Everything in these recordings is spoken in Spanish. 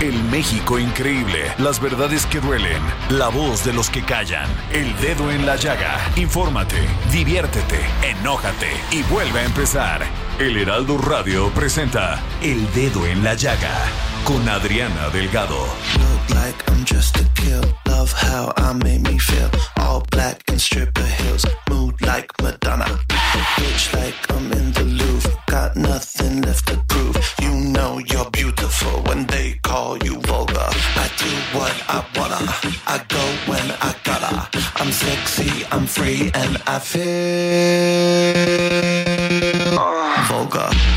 El México increíble, las verdades que duelen, la voz de los que callan, el dedo en la llaga. Infórmate, diviértete, enójate y vuelve a empezar. El Heraldo Radio presenta El Dedo en la Llaga con Adriana Delgado. Look like I'm just a kill. Love how I make me feel. All black and stripper heels. Mood like Madonna. Bitch like I'm in the Louvre. Got nothing left to prove. You know you're beautiful when they call you vulgar. I do what I wanna. I go when I gotta. I'm sexy, I'm free, and I feel vulgar.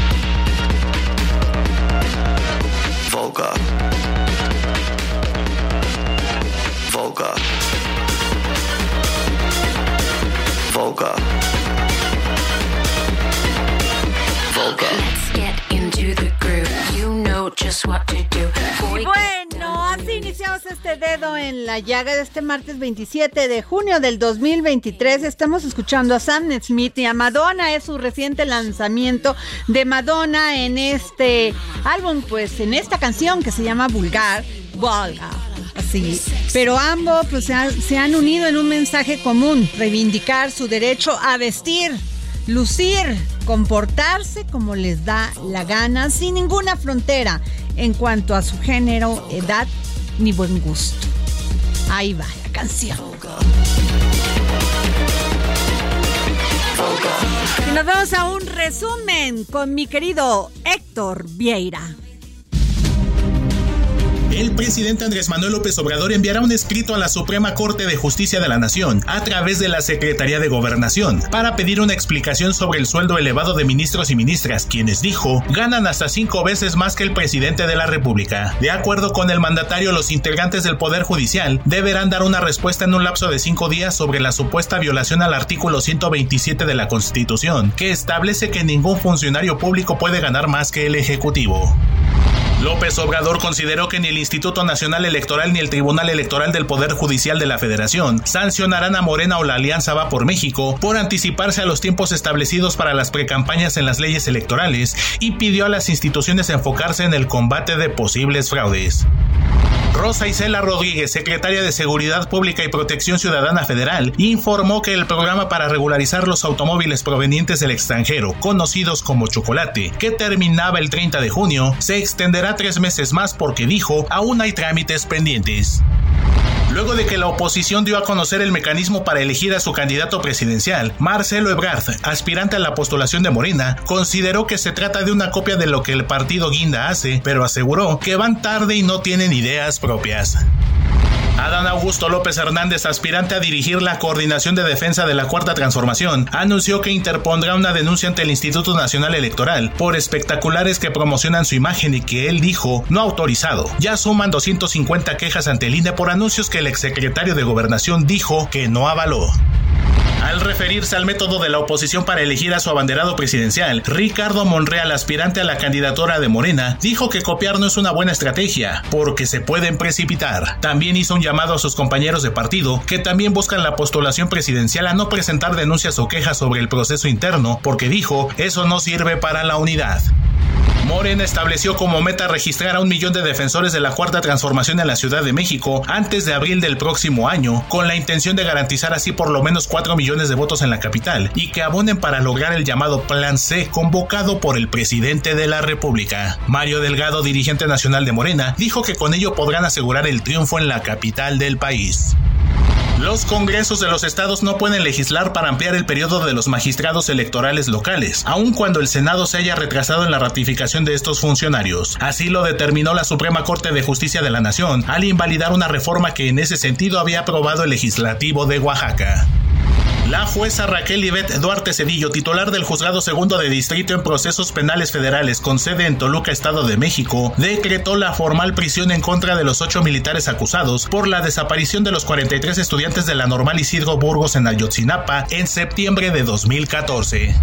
Este dedo en la llaga de este martes 27 de junio del 2023. Estamos escuchando a Sam Smith y a Madonna. Es su reciente lanzamiento de Madonna en este álbum, pues en esta canción que se llama Vulgar. Vulgar. Así. Pero ambos pues, se, han, se han unido en un mensaje común: reivindicar su derecho a vestir lucir, comportarse como les da la gana, sin ninguna frontera en cuanto a su género, edad ni buen gusto. Ahí va la canción. Y nos vamos a un resumen con mi querido Héctor Vieira. El presidente Andrés Manuel López Obrador enviará un escrito a la Suprema Corte de Justicia de la Nación a través de la Secretaría de Gobernación para pedir una explicación sobre el sueldo elevado de ministros y ministras, quienes dijo ganan hasta cinco veces más que el presidente de la República. De acuerdo con el mandatario, los integrantes del Poder Judicial deberán dar una respuesta en un lapso de cinco días sobre la supuesta violación al artículo 127 de la Constitución, que establece que ningún funcionario público puede ganar más que el Ejecutivo. López Obrador consideró que ni el Instituto Nacional Electoral ni el Tribunal Electoral del Poder Judicial de la Federación sancionarán a Morena o la Alianza Va por México por anticiparse a los tiempos establecidos para las precampañas en las leyes electorales y pidió a las instituciones enfocarse en el combate de posibles fraudes. Rosa Isela Rodríguez, secretaria de Seguridad Pública y Protección Ciudadana Federal, informó que el programa para regularizar los automóviles provenientes del extranjero, conocidos como chocolate, que terminaba el 30 de junio, se extenderá tres meses más porque dijo aún hay trámites pendientes. Luego de que la oposición dio a conocer el mecanismo para elegir a su candidato presidencial, Marcelo Ebrard, aspirante a la postulación de Morena, consideró que se trata de una copia de lo que el partido Guinda hace, pero aseguró que van tarde y no tienen ideas propias. Adán Augusto López Hernández, aspirante a dirigir la Coordinación de Defensa de la Cuarta Transformación, anunció que interpondrá una denuncia ante el Instituto Nacional Electoral por espectaculares que promocionan su imagen y que él dijo no autorizado. Ya suman 250 quejas ante el INE por anuncios que el exsecretario de Gobernación dijo que no avaló. Al referirse al método de la oposición para elegir a su abanderado presidencial, Ricardo Monreal, aspirante a la candidatura de Morena, dijo que copiar no es una buena estrategia, porque se pueden precipitar. También hizo un llamado a sus compañeros de partido, que también buscan la postulación presidencial a no presentar denuncias o quejas sobre el proceso interno, porque dijo, eso no sirve para la unidad. Morena estableció como meta registrar a un millón de defensores de la cuarta transformación en la Ciudad de México antes de abril del próximo año, con la intención de garantizar así por lo menos 4 millones de votos en la capital y que abonen para lograr el llamado Plan C convocado por el presidente de la República. Mario Delgado, dirigente nacional de Morena, dijo que con ello podrán asegurar el triunfo en la capital del país. Los congresos de los estados no pueden legislar para ampliar el periodo de los magistrados electorales locales, aun cuando el Senado se haya retrasado en la ratificación de estos funcionarios. Así lo determinó la Suprema Corte de Justicia de la Nación al invalidar una reforma que en ese sentido había aprobado el legislativo de Oaxaca. La jueza Raquel Ivette Duarte Cedillo, titular del Juzgado Segundo de Distrito en Procesos Penales Federales con sede en Toluca, Estado de México, decretó la formal prisión en contra de los ocho militares acusados por la desaparición de los 43 estudiantes de la normal Isidro Burgos en Ayotzinapa en septiembre de 2014.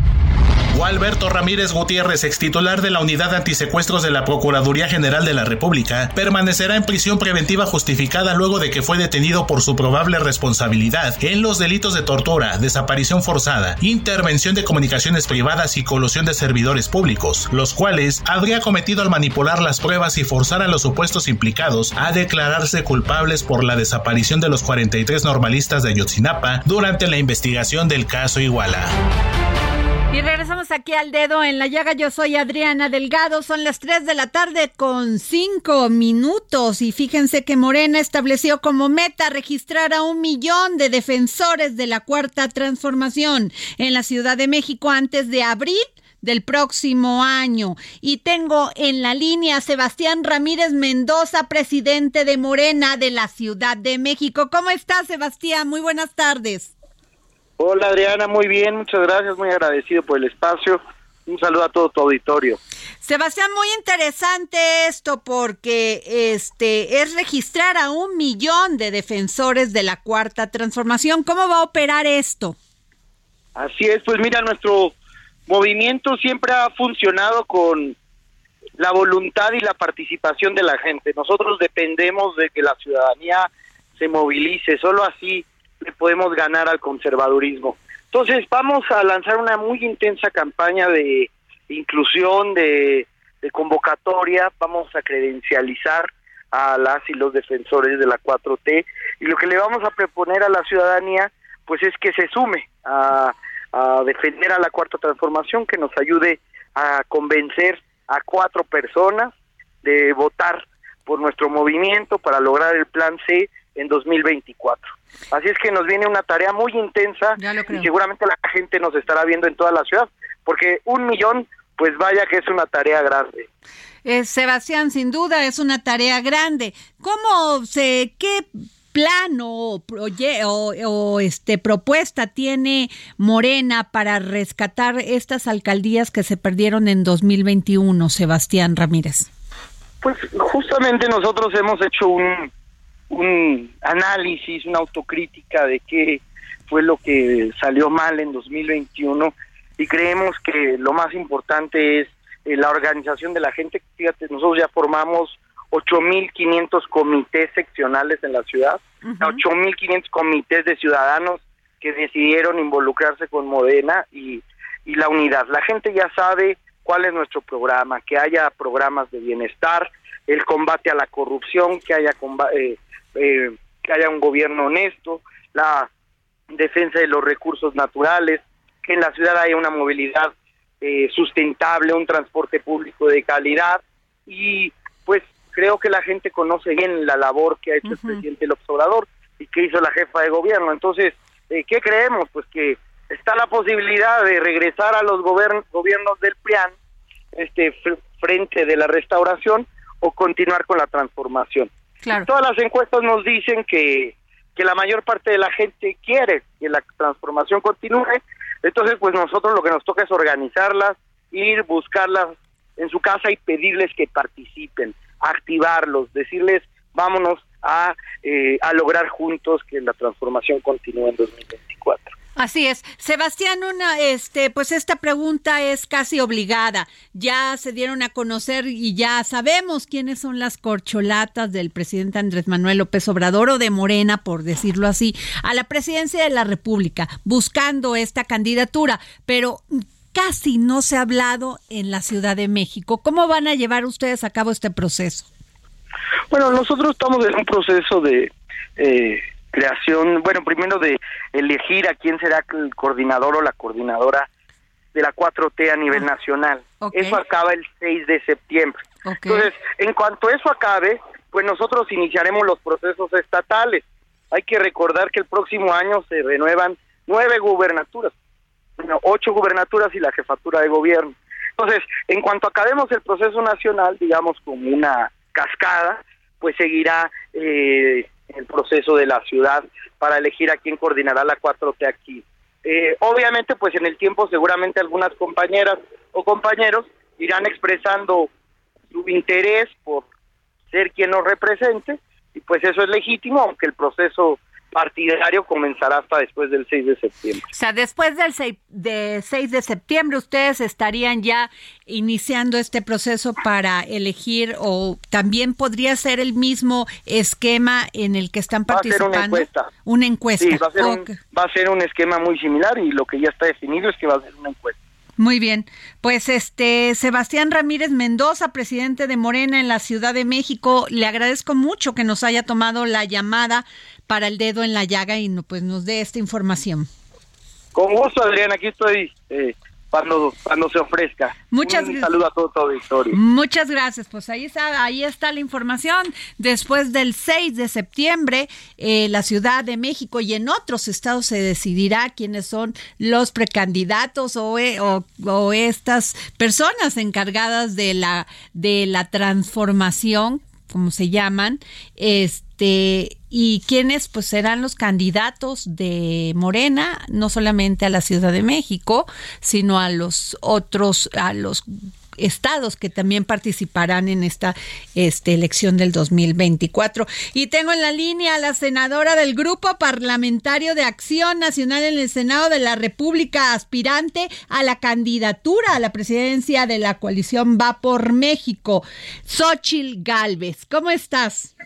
Gualberto Ramírez Gutiérrez, ex titular de la Unidad Antisecuestros de la Procuraduría General de la República, permanecerá en prisión preventiva justificada luego de que fue detenido por su probable responsabilidad en los delitos de tortura, desaparición forzada, intervención de comunicaciones privadas y colusión de servidores públicos, los cuales habría cometido al manipular las pruebas y forzar a los supuestos implicados a declararse culpables por la desaparición de los 43 normalistas de Ayotzinapa durante la investigación del caso Iguala. Y regresamos aquí al dedo en la llaga. Yo soy Adriana Delgado. Son las 3 de la tarde con 5 minutos. Y fíjense que Morena estableció como meta registrar a un millón de defensores de la cuarta transformación en la Ciudad de México antes de abril del próximo año. Y tengo en la línea a Sebastián Ramírez Mendoza, presidente de Morena de la Ciudad de México. ¿Cómo estás, Sebastián? Muy buenas tardes. Hola Adriana, muy bien, muchas gracias, muy agradecido por el espacio. Un saludo a todo tu auditorio. Sebastián, muy interesante esto porque este es registrar a un millón de defensores de la cuarta transformación. ¿Cómo va a operar esto? Así es, pues mira, nuestro movimiento siempre ha funcionado con la voluntad y la participación de la gente. Nosotros dependemos de que la ciudadanía se movilice, solo así le podemos ganar al conservadurismo. Entonces vamos a lanzar una muy intensa campaña de inclusión, de, convocatoria, vamos a credencializar a las y los defensores de la 4T y lo que le vamos a proponer a la ciudadanía pues es que se sume a, a defender a la cuarta transformación, que nos ayude a convencer a cuatro personas de votar por nuestro movimiento para lograr el plan C en 2024. Así es que nos viene una tarea muy intensa y seguramente la gente nos estará viendo en toda la ciudad, porque un millón, pues vaya que es una tarea grande. Eh, Sebastián, sin duda es una tarea grande. ¿Cómo se, qué plan o, o, o, este propuesta tiene Morena para rescatar estas alcaldías que se perdieron en 2021, Sebastián Ramírez? Pues justamente nosotros hemos hecho un, un análisis, una autocrítica de qué fue lo que salió mal en 2021 y creemos que lo más importante es eh, la organización de la gente. Fíjate, nosotros ya formamos 8.500 comités seccionales en la ciudad, 8.500 comités de ciudadanos que decidieron involucrarse con Modena y, y la unidad. La gente ya sabe cuál es nuestro programa, que haya programas de bienestar, el combate a la corrupción, que haya eh, eh, que haya un gobierno honesto, la defensa de los recursos naturales, que en la ciudad haya una movilidad eh, sustentable, un transporte público de calidad y pues creo que la gente conoce bien la labor que ha hecho el presidente López Obrador y que hizo la jefa de gobierno. Entonces, eh, ¿qué creemos? Pues que está la posibilidad de regresar a los gobiernos del PRIAN este frente de la restauración o continuar con la transformación. Todas las encuestas nos dicen que, que la mayor parte de la gente quiere que la transformación continúe, entonces pues nosotros lo que nos toca es organizarlas, ir, buscarlas en su casa y pedirles que participen, activarlos, decirles vámonos a, eh, a lograr juntos que la transformación continúe en 2024. Así es. Sebastián, una, este, pues esta pregunta es casi obligada. Ya se dieron a conocer y ya sabemos quiénes son las corcholatas del presidente Andrés Manuel López Obrador o de Morena, por decirlo así, a la presidencia de la República, buscando esta candidatura. Pero, casi no se ha hablado en la Ciudad de México. ¿Cómo van a llevar ustedes a cabo este proceso? Bueno, nosotros estamos en un proceso de eh, creación, bueno, primero de elegir a quién será el coordinador o la coordinadora de la 4T a nivel nacional. Eso acaba el 6 de septiembre. Entonces, en cuanto eso acabe, pues nosotros iniciaremos los procesos estatales. Hay que recordar que el próximo año se renuevan nueve gubernaturas, ocho gubernaturas y la jefatura de gobierno. Entonces, en cuanto acabemos el proceso nacional, digamos como una cascada, pues seguirá eh, el proceso de la ciudad para elegir a quién coordinará la 4T aquí. Eh, obviamente, pues en el tiempo seguramente algunas compañeras o compañeros irán expresando su interés por ser quien nos represente y pues eso es legítimo, aunque el proceso partidario comenzará hasta después del 6 de septiembre. O sea, después del 6 de, 6 de septiembre ustedes estarían ya iniciando este proceso para elegir o también podría ser el mismo esquema en el que están participando. Va a ser una encuesta. Una encuesta. Sí, va a, ser un, va a ser un esquema muy similar y lo que ya está definido es que va a ser una encuesta. Muy bien. Pues este Sebastián Ramírez Mendoza, presidente de Morena en la Ciudad de México, le agradezco mucho que nos haya tomado la llamada para el dedo en la llaga y no, pues nos dé esta información. Con gusto, Adrián, aquí estoy eh, cuando, cuando se ofrezca. Muchas Un saludo a todo tu auditorio. Muchas gracias. Pues ahí está, ahí está la información. Después del 6 de septiembre, eh, la Ciudad de México y en otros estados se decidirá quiénes son los precandidatos o, eh, o, o estas personas encargadas de la, de la transformación como se llaman, este, y quiénes pues serán los candidatos de Morena, no solamente a la Ciudad de México, sino a los otros, a los estados que también participarán en esta este, elección del 2024. Y tengo en la línea a la senadora del Grupo Parlamentario de Acción Nacional en el Senado de la República, aspirante a la candidatura a la presidencia de la coalición Va por México, Xochil Galvez. ¿Cómo estás?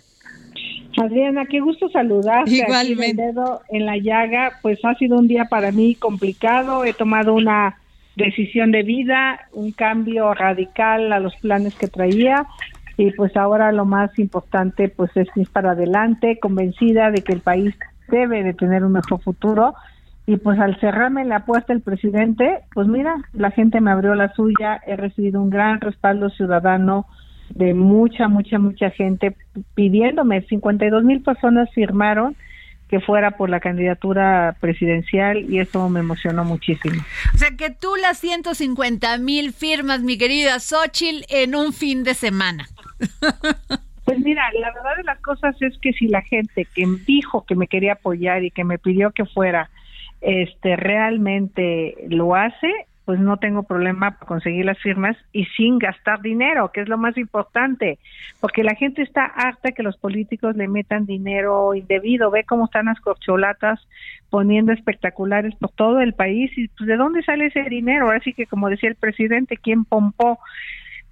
Adriana, qué gusto saludarte. Igualmente. dedo en la llaga, pues ha sido un día para mí complicado. He tomado una decisión de vida, un cambio radical a los planes que traía. Y pues ahora lo más importante pues es ir para adelante, convencida de que el país debe de tener un mejor futuro. Y pues al cerrarme la apuesta el presidente, pues mira, la gente me abrió la suya, he recibido un gran respaldo ciudadano de mucha, mucha, mucha gente pidiéndome, 52 mil personas firmaron que fuera por la candidatura presidencial y eso me emocionó muchísimo. O sea que tú las 150 mil firmas, mi querida Xochitl, en un fin de semana. Pues mira, la verdad de las cosas es que si la gente que dijo que me quería apoyar y que me pidió que fuera, este realmente lo hace, pues no tengo problema para conseguir las firmas y sin gastar dinero, que es lo más importante, porque la gente está harta que los políticos le metan dinero indebido, ve cómo están las corcholatas poniendo espectaculares por todo el país y pues de dónde sale ese dinero, así que como decía el presidente, ¿quién pompó?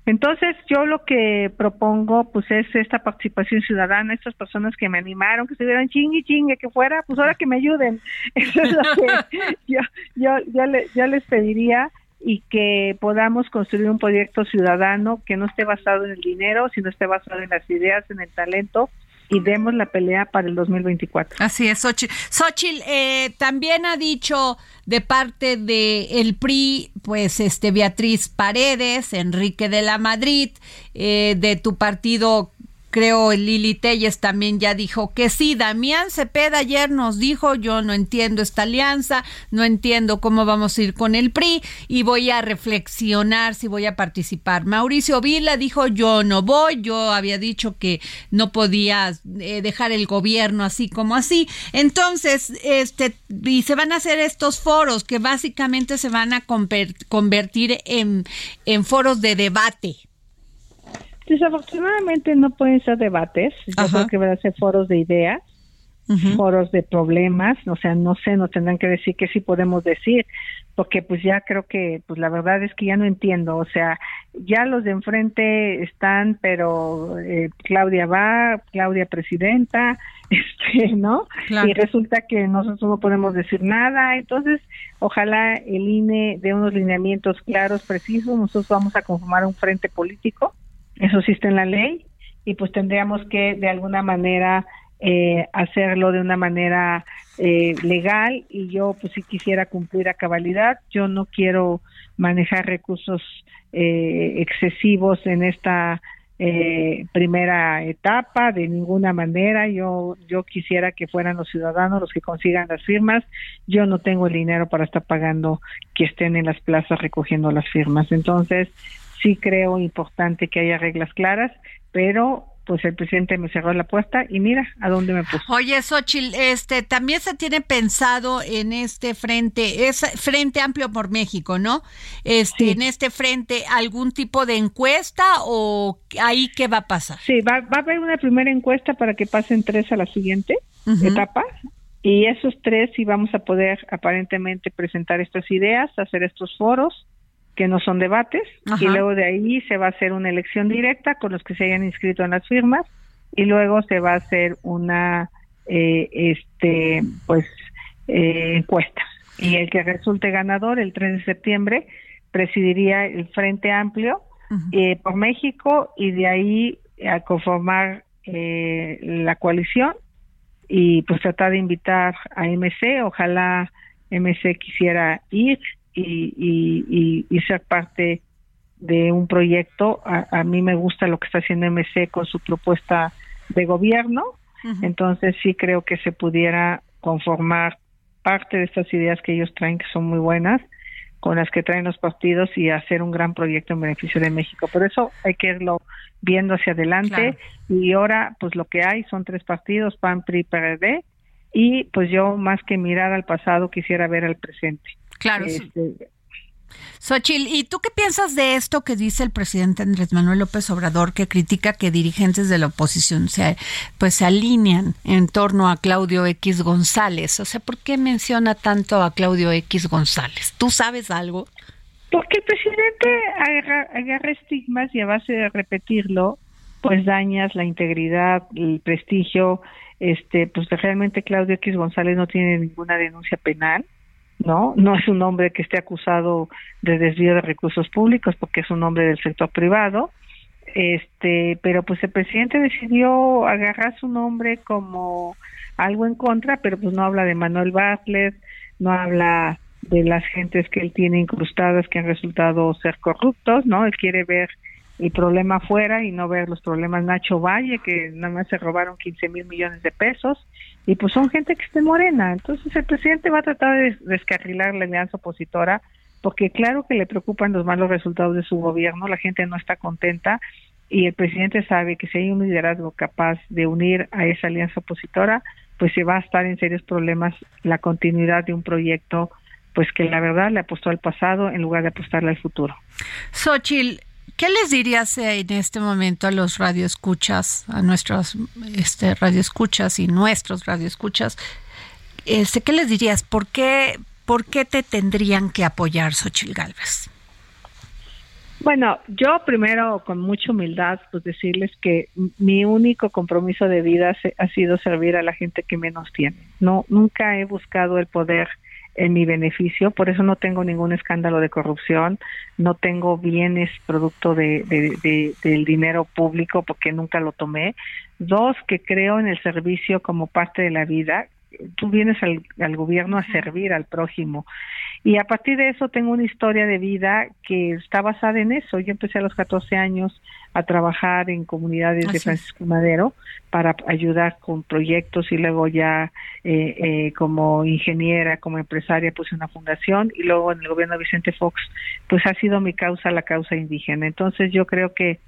Entonces, yo lo que propongo, pues, es esta participación ciudadana, estas personas que me animaron, que estuvieran chingue chingue, que fuera, pues ahora que me ayuden. Eso es lo que yo, yo, yo, le, yo les pediría y que podamos construir un proyecto ciudadano que no esté basado en el dinero, sino esté basado en las ideas, en el talento y demos la pelea para el 2024. Así es, Xochitl. Xochitl eh, también ha dicho de parte de el PRI, pues este Beatriz Paredes, Enrique de la Madrid, eh, de tu partido creo Lili Telles también ya dijo que sí. Damián Cepeda ayer nos dijo, yo no entiendo esta alianza, no entiendo cómo vamos a ir con el PRI y voy a reflexionar si voy a participar. Mauricio Vila dijo, yo no voy, yo había dicho que no podía eh, dejar el gobierno así como así. Entonces, este, y se van a hacer estos foros que básicamente se van a convertir en, en foros de debate Desafortunadamente no pueden ser debates, yo creo que van a ser foros de ideas, foros de problemas, o sea, no sé, nos tendrán que decir que sí podemos decir, porque pues ya creo que, pues la verdad es que ya no entiendo, o sea, ya los de enfrente están, pero eh, Claudia va, Claudia presidenta, este, ¿no? Y resulta que nosotros no podemos decir nada, entonces ojalá el INE dé unos lineamientos claros, precisos, nosotros vamos a conformar un frente político, eso existe en la ley, y pues tendríamos que de alguna manera eh, hacerlo de una manera eh, legal y yo pues si quisiera cumplir a cabalidad, yo no quiero manejar recursos eh, excesivos en esta eh, primera etapa de ninguna manera. Yo yo quisiera que fueran los ciudadanos los que consigan las firmas. Yo no tengo el dinero para estar pagando que estén en las plazas recogiendo las firmas. Entonces sí creo importante que haya reglas claras pero pues el presidente me cerró la puerta y mira a dónde me puso. Oye, Xochitl, este, también se tiene pensado en este frente, es Frente Amplio por México, ¿no? Este, en este frente, ¿algún tipo de encuesta o ahí qué va a pasar? Sí, va, va a haber una primera encuesta para que pasen tres a la siguiente etapa y esos tres sí vamos a poder aparentemente presentar estas ideas, hacer estos foros que no son debates, y luego de ahí se va a hacer una elección directa con los que se hayan inscrito en las firmas, y luego se va a hacer una eh, este pues eh, encuesta. Y el que resulte ganador el 3 de septiembre presidiría el Frente Amplio eh, por México y de ahí a conformar la coalición y pues tratar de invitar a MC, ojalá MC quisiera ir y, y, ser parte de un proyecto. A, mí me gusta lo que está haciendo MC con su propuesta de gobierno, entonces sí creo que se pudiera conformar parte de estas ideas que ellos traen, que son muy buenas, con las que traen los partidos y hacer un gran proyecto en beneficio de México. Por eso hay que irlo viendo hacia adelante y ahora pues lo que hay son tres partidos, PAN, PRI, PRD y pues yo más que mirar al pasado quisiera ver al presente. Claro. Este, ¿y tú qué piensas de esto que dice el presidente Andrés Manuel López Obrador, que critica que dirigentes de la oposición se, pues, se alinean en torno a Claudio X González? O sea, ¿por qué menciona tanto a Claudio X González? ¿Tú sabes algo? Porque el presidente agarra estigmas y a base de repetirlo, pues dañas la integridad, el prestigio. Este, pues realmente Claudio X González no tiene ninguna denuncia penal ¿no? No es un hombre que esté acusado de desvío de recursos públicos porque es un hombre del sector privado, este, pero pues el presidente decidió agarrar su nombre como algo en contra, pero pues no habla de Manuel Bartlett, no habla de las gentes que él tiene incrustadas que han resultado ser corruptos, ¿no? Él quiere ver el problema afuera y no ver los problemas Nacho Valle, que nada más se robaron 15 mil millones de pesos, y pues son gente que esté morena. Entonces el presidente va a tratar de descarrilar la alianza opositora, porque claro que le preocupan los malos resultados de su gobierno, la gente no está contenta, y el presidente sabe que si hay un liderazgo capaz de unir a esa alianza opositora, pues se va a estar en serios problemas la continuidad de un proyecto pues que la verdad le apostó al pasado en lugar de apostarle al futuro. Xochitl, ¿Qué les dirías en este momento a los radioescuchas, a nuestros este, radioescuchas y nuestros radioescuchas? Este, ¿Qué les dirías? ¿Por qué, ¿Por qué te tendrían que apoyar, Xochil Gálvez? Bueno, yo primero con mucha humildad pues decirles que mi único compromiso de vida ha sido servir a la gente que menos tiene. No nunca he buscado el poder en mi beneficio, por eso no tengo ningún escándalo de corrupción, no tengo bienes producto de, del dinero público porque nunca lo tomé. Dos, que creo en el servicio como parte de la vida. Tú vienes al, al gobierno a servir al prójimo y a partir de eso tengo una historia de vida que está basada en eso. Yo empecé a los 14 años a trabajar en comunidades de Francisco Madero para ayudar con proyectos y luego ya eh, eh, como ingeniera, como empresaria puse una fundación y luego en el gobierno de Vicente Fox pues ha sido mi causa la causa indígena. Entonces yo creo que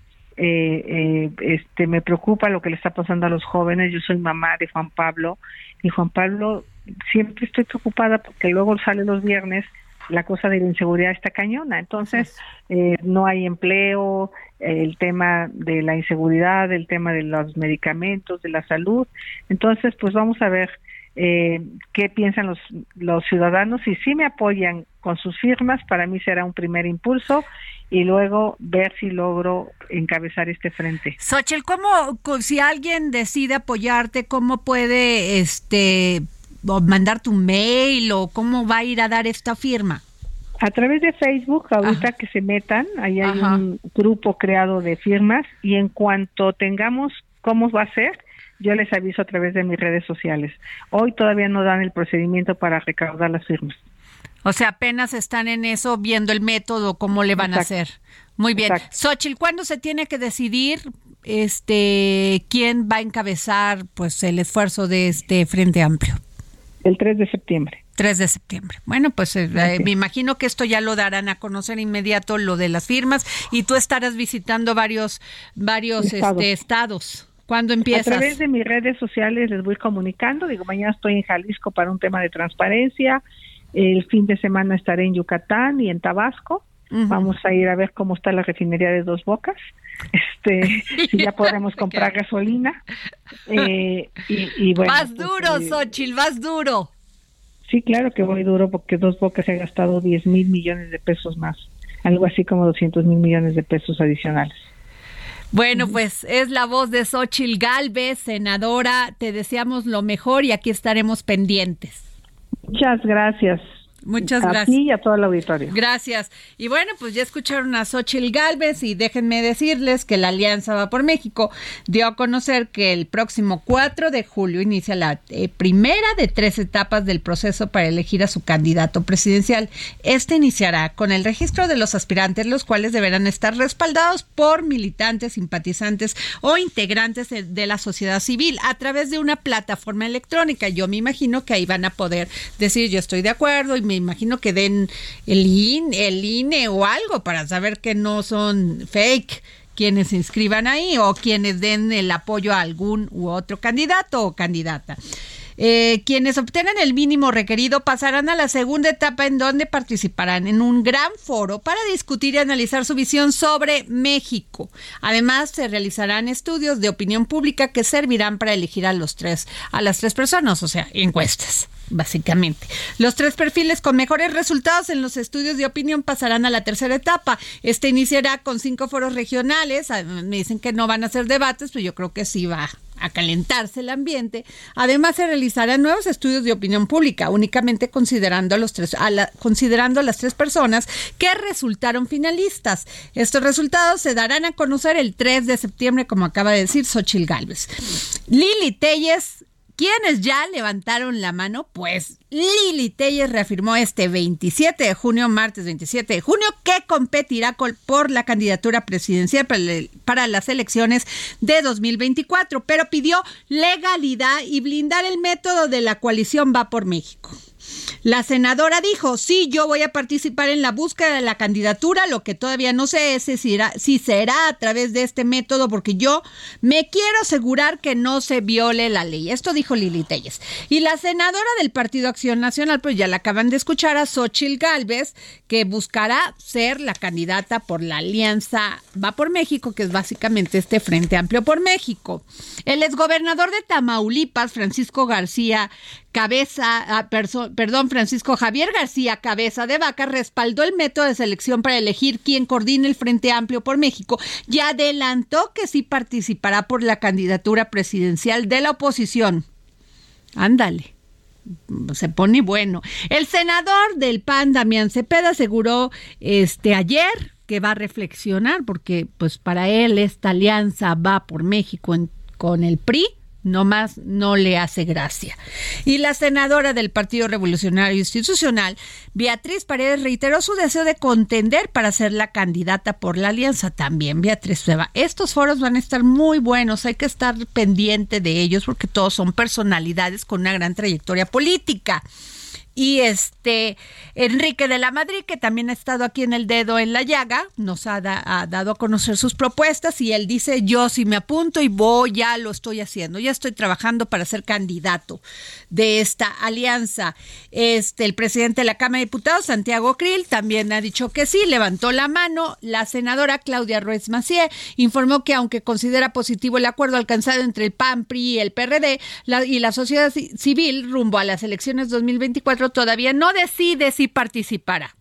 eh, este me preocupa lo que le está pasando a los jóvenes. Yo soy mamá de Juan Pablo y Juan Pablo siempre estoy preocupada porque luego sale los viernes la cosa de la inseguridad está cañona. Entonces, eh, no hay empleo, el tema de la inseguridad, el tema de los medicamentos, de la salud. Entonces, pues vamos a ver eh, qué piensan los, los ciudadanos y si me apoyan con sus firmas, para mí será un primer impulso y luego ver si logro encabezar este frente. Xochitl, ¿cómo, si alguien decide apoyarte, cómo puede este mandar tu mail o cómo va a ir a dar esta firma? A través de Facebook, ahorita que se metan, ahí hay un grupo creado de firmas y en cuanto tengamos cómo va a ser, yo les aviso a través de mis redes sociales. Hoy todavía no dan el procedimiento para recaudar las firmas. O sea, apenas están en eso, viendo el método, cómo le van a hacer. Muy bien. Xochitl, ¿cuándo se tiene que decidir este quién va a encabezar pues el esfuerzo de este Frente Amplio? El 3 de septiembre. 3 de septiembre. Bueno, pues eh, eh, me imagino que esto ya lo darán a conocer inmediato lo de las firmas y tú estarás visitando varios varios estados. Este, estados. ¿Cuándo empiezas? A través de mis redes sociales les voy comunicando. Digo, mañana estoy en Jalisco para un tema de transparencia. El fin de semana estaré en Yucatán y en Tabasco. Vamos a ir a ver cómo está la refinería de Dos Bocas, este, si ya podemos comprar gasolina. Eh, y, bueno, más pues, duro, eh, Xochitl, más duro. Sí, claro que voy duro porque Dos Bocas se ha gastado 10 mil millones de pesos más, algo así como 200 mil millones de pesos adicionales. Bueno, pues es la voz de Xochitl Galvez, senadora. Te deseamos lo mejor y aquí estaremos pendientes. Muchas gracias. Muchas gracias. y a todo el auditorio. Gracias. Y bueno, pues ya escucharon a Xochil Galvez y déjenme decirles que la Alianza Va por México dio a conocer que el próximo 4 de julio inicia la eh, primera de tres etapas del proceso para elegir a su candidato presidencial. Este iniciará con el registro de los aspirantes, los cuales deberán estar respaldados por militantes, simpatizantes o integrantes de la sociedad civil a través de una plataforma electrónica. Yo me imagino que ahí van a poder decir yo estoy de acuerdo y me imagino que den el INE, el INE o algo para saber que no son fake quienes se inscriban ahí o quienes den el apoyo a algún u otro candidato o candidata. Eh, quienes obtengan el mínimo requerido pasarán a la segunda etapa en donde participarán en un gran foro para discutir y analizar su visión sobre México. Además, se realizarán estudios de opinión pública que servirán para elegir a los tres, a las tres personas, o sea, encuestas básicamente. Los tres perfiles con mejores resultados en los estudios de opinión pasarán a la tercera etapa. Este iniciará con cinco foros regionales. Ah, me dicen que no van a ser debates, pero yo creo que sí va a calentarse el ambiente. Además, se realizarán nuevos estudios de opinión pública, únicamente considerando a los tres, considerando a las tres personas que resultaron finalistas. Estos resultados se darán a conocer el 3 de septiembre, como acaba de decir Xochil Gálvez. Lili Telles ¿Quiénes ya levantaron la mano? Pues Lili Telles reafirmó este 27 de junio, martes 27 de junio, que competirá por la candidatura presidencial para las elecciones de 2024, pero pidió legalidad y blindar el método de la coalición Va por México. La senadora dijo, sí, yo voy a participar en la búsqueda de la candidatura, lo que todavía no sé es si será, si será a través de este método, porque yo me quiero asegurar que no se viole la ley. Esto dijo Lili Telles. Y la senadora del Partido Acción Nacional, pues ya la acaban de escuchar a Xochil Gálvez, que buscará ser la candidata por la alianza Va por México, que es básicamente este Frente Amplio por México. El exgobernador de Tamaulipas, Francisco García Cabeza, ah, perdón, Francisco Javier García Cabeza de Vaca respaldó el método de selección para elegir quién coordine el Frente Amplio por México y adelantó que sí participará por la candidatura presidencial de la oposición. Ándale se pone bueno. El senador del PAN, Damián Cepeda, aseguró este ayer que va a reflexionar porque pues para él esta alianza va por México con el PRI no más no le hace gracia. Y la senadora del Partido Revolucionario Institucional, Beatriz Paredes, reiteró su deseo de contender para ser la candidata por la alianza. También Beatriz Sueva. Estos foros van a estar muy buenos, hay que estar pendiente de ellos porque todos son personalidades con una gran trayectoria política y este Enrique de la Madrid, que también ha estado aquí en el dedo en la llaga, nos ha, dado a conocer sus propuestas y él dice, yo sí me apunto y voy, ya lo estoy haciendo, ya estoy trabajando para ser candidato de esta alianza. Este, el presidente de la Cámara de Diputados, Santiago Krill, también ha dicho que sí, levantó la mano. La senadora Claudia Ruiz Macié informó que aunque considera positivo el acuerdo alcanzado entre el PAN, PRI y el PRD y la sociedad civil rumbo a las elecciones 2024, 24 todavía no decide si participará.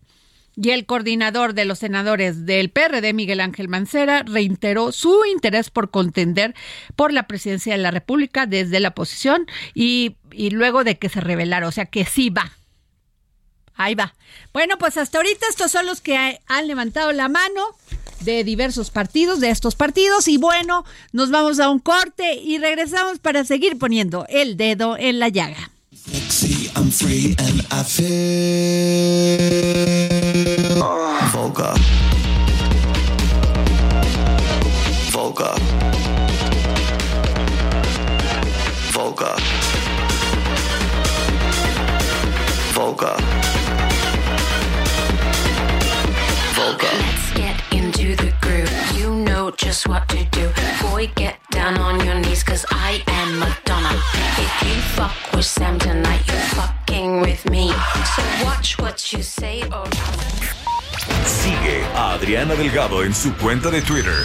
Y el coordinador de los senadores del PRD, Miguel Ángel Mancera, reiteró su interés por contender por la presidencia de la República desde la oposición y, y luego de que se revelara, o sea que sí va. Ahí va. Bueno, pues hasta ahorita estos son los que han levantado la mano de diversos partidos, de estos partidos. Y bueno, nos vamos a un corte y regresamos para seguir poniendo el dedo en la llaga. I'm free and I feel just what to do. Boy, get down on your knees, cause I am Madonna. If you fuck with Sam tonight, you're fucking with me. So watch what you say or Sigue a Adriana Delgado en su cuenta de Twitter.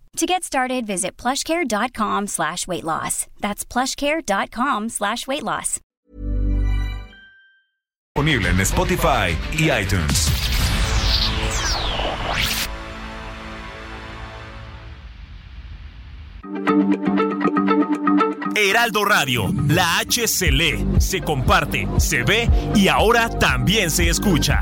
To get started, visit plushcare.com slash weight loss. That's plushcare.com slash weight loss. Disponible en Spotify y iTunes. Heraldo Radio, la H se lee, se comparte, se ve y ahora también se escucha.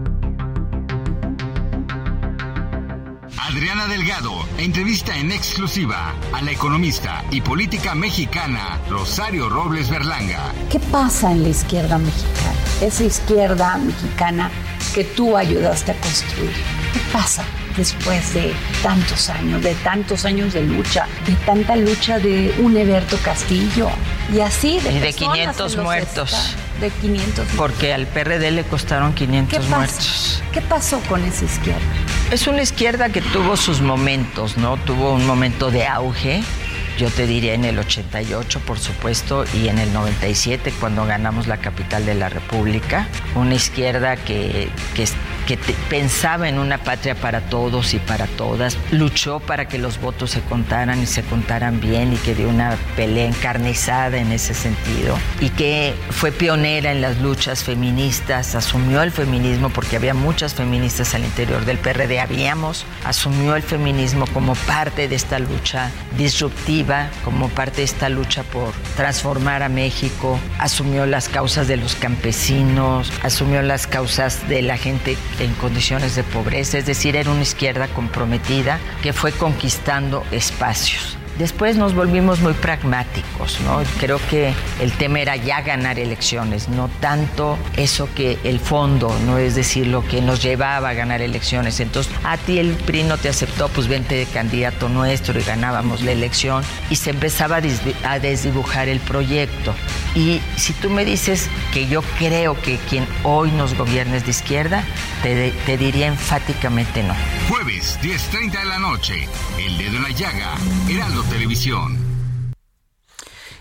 Adriana Delgado entrevista en exclusiva a la economista y política mexicana Rosario Robles Berlanga. ¿Qué pasa en la izquierda mexicana? Esa izquierda mexicana que tú ayudaste a construir. ¿Qué pasa después de tantos años, de tantos años de lucha, de tanta lucha de un Eberto Castillo y así de Y de personas 500 en los muertos. De 500 Porque al PRD le costaron 500 ¿Qué pasa? muertos. ¿Qué pasó con esa izquierda? Es una izquierda que tuvo sus momentos, ¿no? Tuvo un momento de auge. Yo te diría en el 88, por supuesto, y en el 97, cuando ganamos la capital de la República. Una izquierda que, que, que te- pensaba en una patria para todos y para todas. Luchó para que los votos se contaran y se contaran bien y que dio una pelea encarnizada en ese sentido. Y que fue pionera en las luchas feministas, asumió el feminismo porque había muchas feministas al interior del PRD, habíamos, asumió el feminismo como parte de esta lucha disruptiva, como parte de esta lucha por transformar a México, asumió las causas de los campesinos, asumió las causas de la gente en condiciones de pobreza, es decir, era una izquierda comprometida que fue conquistando espacios. Después nos volvimos muy pragmáticos, ¿no? Creo que el tema era ya ganar elecciones, no tanto eso que el fondo, no es decir, lo que nos llevaba a ganar elecciones. Entonces, a ti el PRI no te aceptó, pues vente de candidato nuestro y ganábamos la elección y se empezaba a, desdibujar el proyecto. Y si tú me dices que yo creo que quien hoy nos gobierna es de izquierda, te, te diría enfáticamente no. Jueves, 10.30 de la noche. El dedo en la llaga. Heraldo Televisión.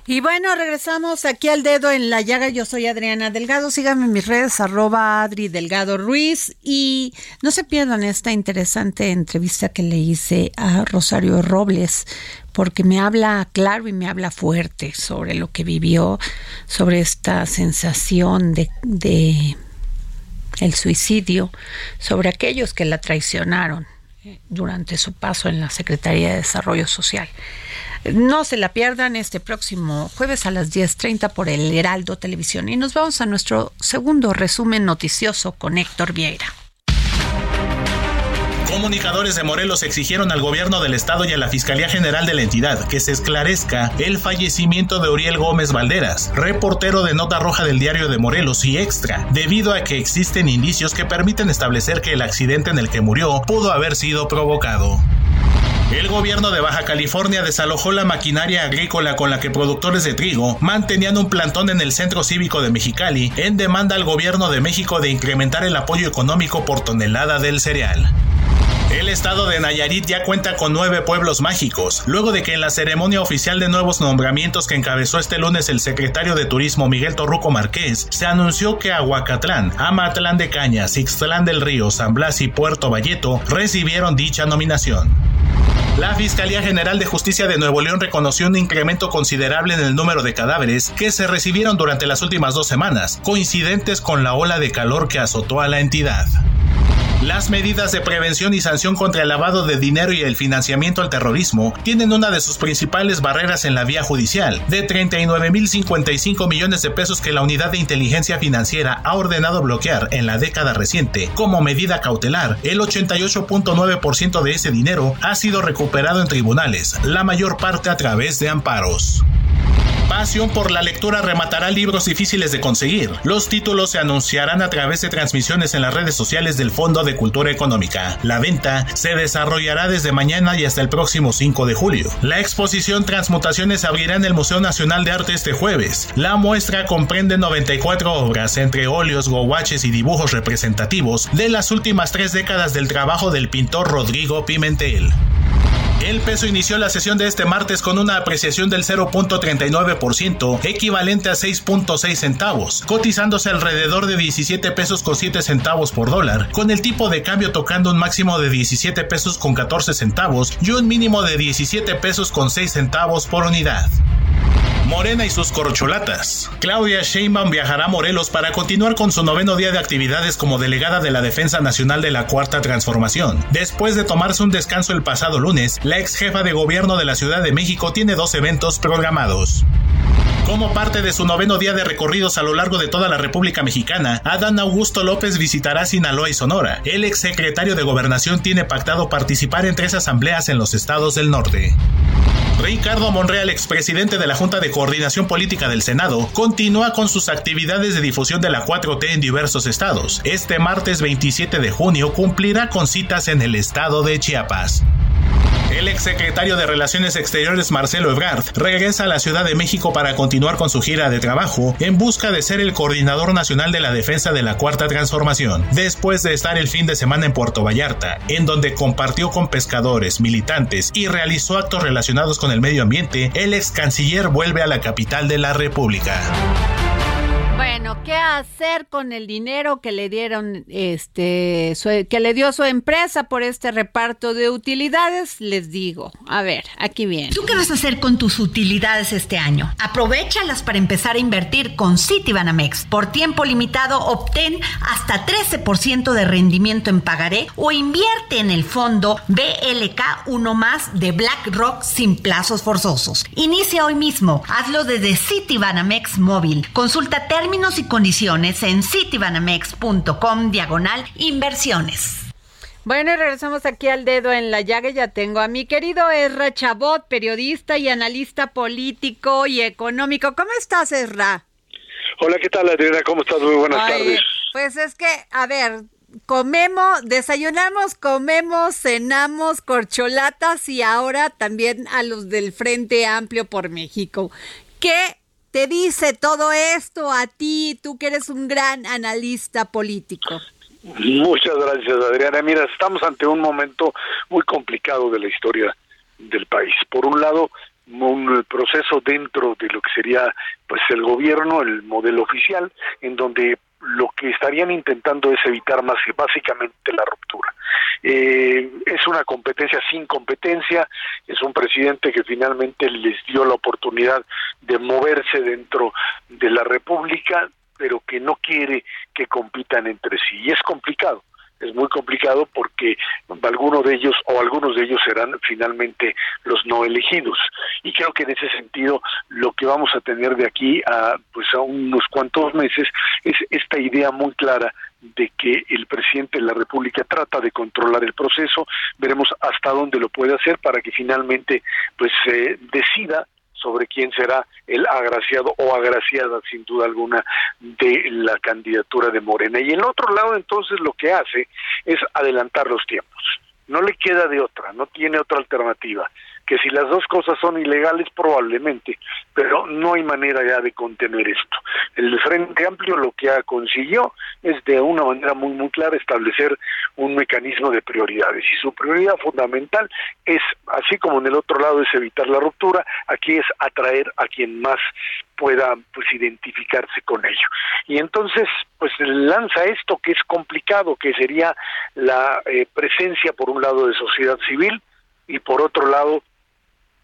Y bueno, regresamos aquí al dedo en la llaga. Yo soy Adriana Delgado. Síganme en mis redes, arroba Adri Delgado Ruiz. Y no se pierdan esta interesante entrevista que le hice a Rosario Robles, porque me habla claro y me habla fuerte sobre lo que vivió, sobre esta sensación de, de el suicidio, sobre aquellos que la traicionaron durante su paso en la Secretaría de Desarrollo Social. No se la pierdan este próximo jueves a las 10.30 por el Heraldo Televisión. Y nos vamos a nuestro segundo resumen noticioso con Héctor Vieira. Comunicadores de Morelos exigieron al gobierno del estado y a la Fiscalía General de la entidad que se esclarezca el fallecimiento de Uriel Gómez Valderas, reportero de Nota Roja del Diario de Morelos y Extra, debido a que existen indicios que permiten establecer que el accidente en el que murió pudo haber sido provocado. El gobierno de Baja California desalojó la maquinaria agrícola con la que productores de trigo mantenían un plantón en el Centro Cívico de Mexicali en demanda al gobierno de México de incrementar el apoyo económico por tonelada del cereal. El estado de Nayarit ya cuenta con nueve pueblos mágicos, luego de que en la ceremonia oficial de nuevos nombramientos que encabezó este lunes el secretario de Turismo Miguel Torruco Márquez, se anunció que Aguacatlán, Amatlán de Cañas, Ixtlán del Río, San Blas y Puerto Valleto recibieron dicha nominación. La Fiscalía General de Justicia de Nuevo León reconoció un incremento considerable en el número de cadáveres que se recibieron durante las últimas dos semanas, coincidentes con la ola de calor que azotó a la entidad. Las medidas de prevención y sanción contra el lavado de dinero y el financiamiento al terrorismo tienen una de sus principales barreras en la vía judicial, de 39.055 millones de pesos que la Unidad de Inteligencia Financiera ha ordenado bloquear en la década reciente. Como medida cautelar, el 88.9% de ese dinero ha sido recuperado en tribunales, la mayor parte a través de amparos. Pasión por la lectura rematará libros difíciles de conseguir. Los títulos se anunciarán a través de transmisiones en las redes sociales del Fondo de Cultura Económica. La venta se desarrollará desde mañana y hasta el próximo 5 de julio. La exposición Transmutaciones abrirá en el Museo Nacional de Arte este jueves. La muestra comprende 94 obras, entre óleos, guaches y dibujos representativos de las últimas tres décadas del trabajo del pintor Rodrigo Pimentel. El peso inició la sesión de este martes con una apreciación del 0.39%, equivalente a 6.6 centavos, cotizándose alrededor de 17 pesos con 7 centavos por dólar, con el tipo de cambio tocando un máximo de 17 pesos con 14 centavos y un mínimo de 17 pesos con 6 centavos por unidad. Morena y sus corcholatas. Claudia Sheinbaum viajará a Morelos para continuar con su noveno día de actividades como delegada de la Defensa Nacional de la Cuarta Transformación. Después de tomarse un descanso el pasado lunes, la ex jefa de gobierno de la Ciudad de México tiene dos eventos programados. Como parte de su noveno día de recorridos a lo largo de toda la República Mexicana, Adán Augusto López visitará Sinaloa y Sonora. El ex secretario de Gobernación tiene pactado participar en tres asambleas en los estados del norte. Ricardo Monreal, expresidente de la Junta de Coordinación Política del Senado, continúa con sus actividades de difusión de la 4T en diversos estados. Este martes 27 de junio cumplirá con citas en el estado de Chiapas. El exsecretario de Relaciones Exteriores Marcelo Ebrard regresa a la Ciudad de México para continuar con su gira de trabajo en busca de ser el coordinador nacional de la defensa de la Cuarta Transformación, después de estar el fin de semana en Puerto Vallarta, en donde compartió con pescadores, militantes y realizó actos relacionados con el medio ambiente, el ex canciller vuelve a la capital de la República. Bueno, ¿qué hacer con el dinero que le dieron, este, que le dio su empresa por este reparto de utilidades? Les digo, a ver, aquí viene. ¿Tú qué vas a hacer con tus utilidades este año? Aprovechalas para empezar a invertir con Citibanamex. Por tiempo limitado, obtén hasta 13% de rendimiento en pagaré o invierte en el fondo BLK 1 más de BlackRock sin plazos forzosos. Inicia hoy mismo. Hazlo desde Citibanamex móvil. Consulta términos términos y condiciones en citibanamex.com diagonal inversiones. Bueno, y regresamos aquí al dedo en la llaga. Ya tengo a mi querido Ezra Chabot, periodista y analista político y económico. ¿Cómo estás, Ezra? Hola, ¿qué tal, Adriana? ¿Cómo estás? Muy buenas tardes. Pues es que, a ver, comemos, desayunamos, comemos, cenamos corcholatas y ahora también a los del Frente Amplio por México. ¿Qué te dice todo esto a ti, tú que eres un gran analista político? Muchas gracias, Adriana. Mira, estamos ante un momento muy complicado de la historia del país. Por un lado, un proceso dentro de lo que sería pues el gobierno, el modelo oficial, en donde lo que estarían intentando es evitar más básicamente la ruptura. Eh, es una competencia sin competencia, es un presidente que finalmente les dio la oportunidad de moverse dentro de la República, pero que no quiere que compitan entre sí. Y es complicado es muy complicado porque algunos de ellos o algunos de ellos serán finalmente los no elegidos. Y creo que en ese sentido lo que vamos a tener de aquí a pues a unos cuantos meses es esta idea muy clara de que el presidente de la República trata de controlar el proceso, veremos hasta dónde lo puede hacer para que finalmente pues decida sobre quién será el agraciado o agraciada, sin duda alguna, de la candidatura de Morena. Y el otro lado, entonces, lo que hace es adelantar los tiempos. No le queda de otra, no tiene otra alternativa que si las dos cosas son ilegales probablemente, pero no hay manera ya de contener esto. El Frente Amplio lo que ha consiguió es de una manera muy muy clara establecer un mecanismo de prioridades y su prioridad fundamental es, así como en el otro lado es evitar la ruptura, aquí es atraer a quien más pueda pues identificarse con ello. Y entonces pues lanza esto que es complicado, que sería la eh, presencia por un lado de sociedad civil y por otro lado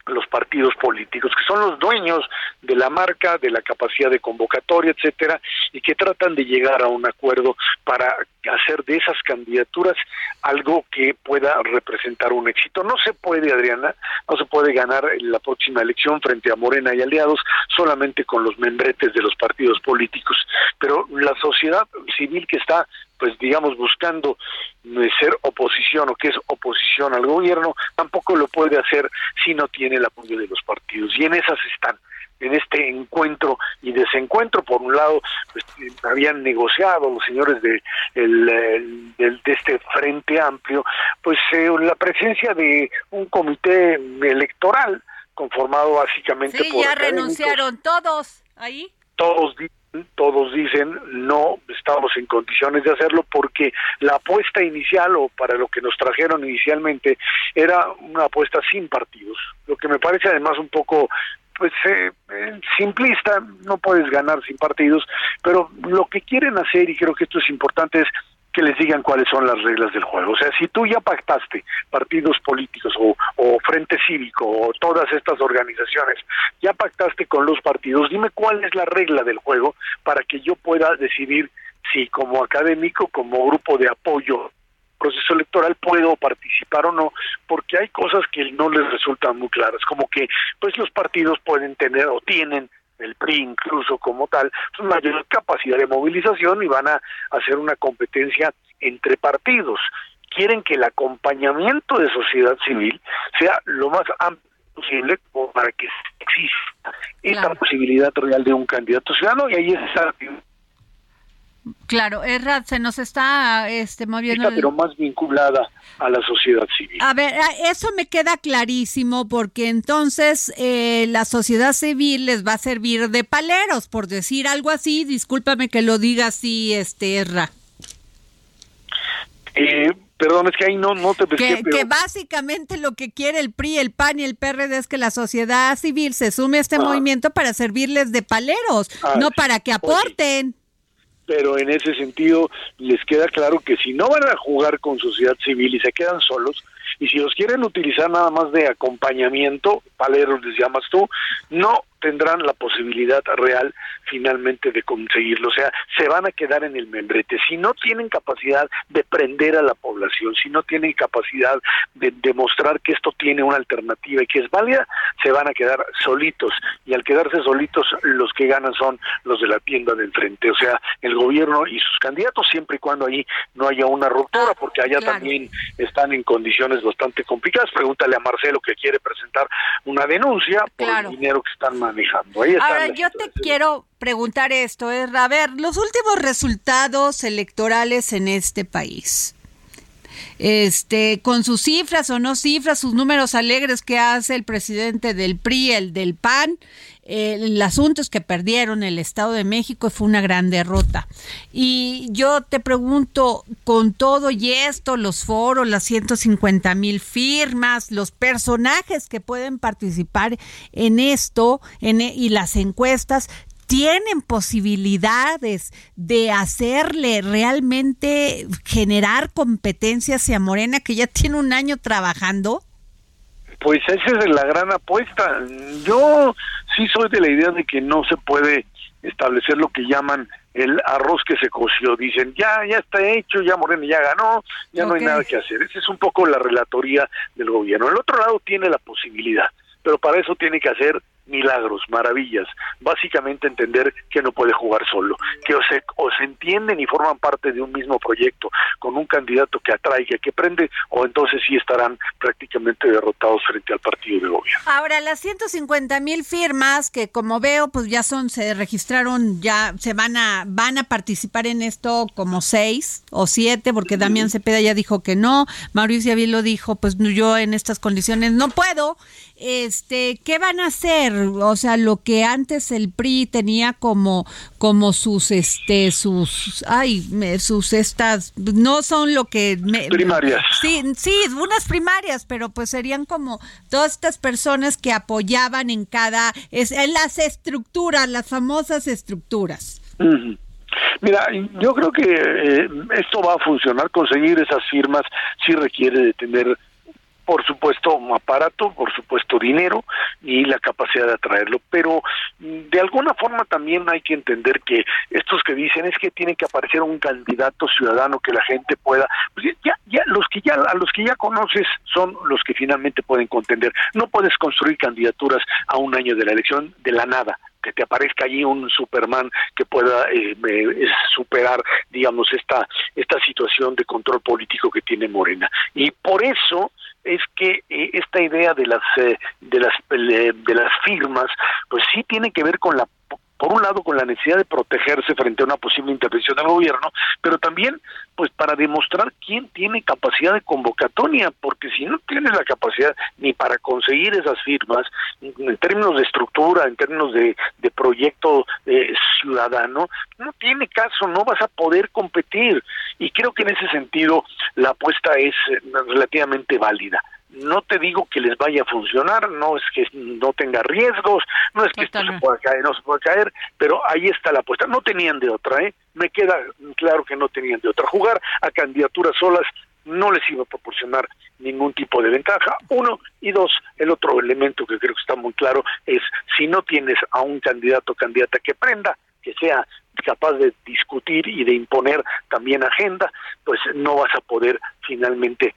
los partidos políticos, que son los dueños de la marca, de la capacidad de convocatoria, etcétera, y que tratan de llegar a un acuerdo para hacer de esas candidaturas algo que pueda representar un éxito. No se puede, Adriana, no se puede ganar la próxima elección frente a Morena y aliados solamente con los membretes de los partidos políticos, pero la sociedad civil que está pues digamos buscando eh, ser oposición o que es oposición al gobierno, tampoco lo puede hacer si no tiene el apoyo de los partidos. Y en esas están en este encuentro y desencuentro. Por un lado, pues, habían negociado los señores de, el, de este Frente Amplio, pues eh, la presencia de un comité electoral conformado básicamente sí, ya renunciaron todos ahí. Todos todos dicen no estamos en condiciones de hacerlo porque la apuesta inicial o para lo que nos trajeron inicialmente era una apuesta sin partidos, lo que me parece además un poco pues eh, eh, simplista, no puedes ganar sin partidos, pero lo que quieren hacer, y creo que esto es importante, es que les digan cuáles son las reglas del juego. O sea, si tú ya pactaste partidos políticos o, o, Frente Cívico o todas estas organizaciones, ya pactaste con los partidos, dime cuál es la regla del juego para que yo pueda decidir si como académico, como grupo de apoyo proceso electoral puedo participar o no, porque hay cosas que no les resultan muy claras, como que pues los partidos pueden tener o tienen el PRI incluso como tal, pues mayor capacidad de movilización y van a hacer una competencia entre partidos. Quieren que el acompañamiento de sociedad civil sea lo más amplio posible para que exista esta posibilidad real de un candidato ciudadano y ahí está Claro, Errad, se nos está este, moviendo. Pero más vinculada a la sociedad civil. A ver, eso me queda clarísimo porque entonces eh, la sociedad civil les va a servir de paleros, por decir algo así. Discúlpame que lo diga así, este Erra. Eh, perdón, es que ahí no, no te pesqué, que, que, básicamente lo que quiere el PRI, el PAN y el PRD es que la sociedad civil se sume a este movimiento para servirles de paleros, ah, no para que aporten pero en ese sentido les queda claro que si no van a jugar con sociedad civil y se quedan solos, y si los quieren utilizar nada más de acompañamiento, paleros les llamas tú, no tendrán la posibilidad real finalmente de conseguirlo. O sea, se van a quedar en el membrete. Si no tienen capacidad de prender a la población, si no tienen capacidad de demostrar que esto tiene una alternativa y que es válida, se van a quedar solitos. Y al quedarse solitos, los que ganan son los de la tienda del frente. O sea, el gobierno y sus candidatos, siempre y cuando ahí no haya una ruptura, ah, porque allá también están en condiciones bastante complicadas. Pregúntale a Marcelo que quiere presentar una denuncia por el dinero que están manejando. Ahora, yo te quiero preguntar esto, es, a ver, los últimos resultados electorales en este país. este, con sus cifras o no cifras, sus números alegres que hace el presidente del PRI, el del PAN, el asunto es que perdieron el Estado de México y fue una gran derrota. Y yo te pregunto, con todo y esto, los foros, las 150 mil firmas, los personajes que pueden participar en esto en, e, y las encuestas, tienen posibilidades de hacerle realmente generar competencia hacia Morena, que ya tiene un año trabajando? Pues esa es la gran apuesta. Yo sí soy de la idea de que no se puede establecer lo que llaman el arroz que se coció. Dicen, ya, ya está hecho, ya Morena ya ganó, ya no hay nada que hacer. Esa es un poco la relatoría del gobierno. El otro lado tiene la posibilidad, pero para eso tiene que hacer milagros, maravillas. Básicamente entender que no puede jugar solo, que o se, o se entienden y forman parte de un mismo proyecto con un candidato que atraiga, que prende, o entonces sí estarán prácticamente derrotados frente al partido de gobierno. Ahora, las 150 mil firmas que como veo, pues ya son, se registraron, ya se van a, van a participar en esto como seis o siete, porque Damián Cepeda ya dijo que no, Mauricio lo dijo, pues yo en estas condiciones no puedo, este, ¿qué van a hacer? O sea, lo que antes el PRI tenía como, como sus, este, sus, ay, sus estas, no son lo que... primarias. Sí, sí, unas primarias, pero pues serían como todas estas personas que apoyaban en cada, es, en las estructuras, las famosas estructuras. Mira, yo creo que eh, esto va a funcionar, conseguir esas firmas sí requiere de tener por supuesto aparato, por supuesto dinero y la capacidad de atraerlo, pero mm, de alguna forma también hay que entender que estos que dicen es que tiene que aparecer un candidato ciudadano que la gente pueda, pues ya, ya los que ya a los que ya conoces son los que finalmente pueden contender. No puedes construir candidaturas a un año de la elección de la nada que te aparezca allí un Superman que pueda eh, superar, digamos, esta esta situación de control político que tiene Morena. Y por eso es que eh, esta idea de las eh, de las de las firmas pues sí tiene que ver con la por un lado con la necesidad de protegerse frente a una posible intervención del gobierno, pero también pues para demostrar quién tiene capacidad de convocatoria, porque si no tienes la capacidad ni para conseguir esas firmas, en términos de estructura, en términos de, proyecto eh, ciudadano, no tiene caso, no vas a poder competir. Y creo que en ese sentido la apuesta es eh, relativamente válida no te digo que les vaya a funcionar, no es que no tenga riesgos, no es que esto se pueda caer, no se pueda caer, pero ahí está la apuesta. No tenían de otra, ¿eh? Me queda claro que no tenían de otra. Jugar a candidaturas solas no les iba a proporcionar ningún tipo de ventaja. Uno, y dos, el otro elemento que creo que está muy claro es si no tienes a un candidato o candidata que prenda, que sea capaz de discutir y de imponer también agenda, pues no vas a poder finalmente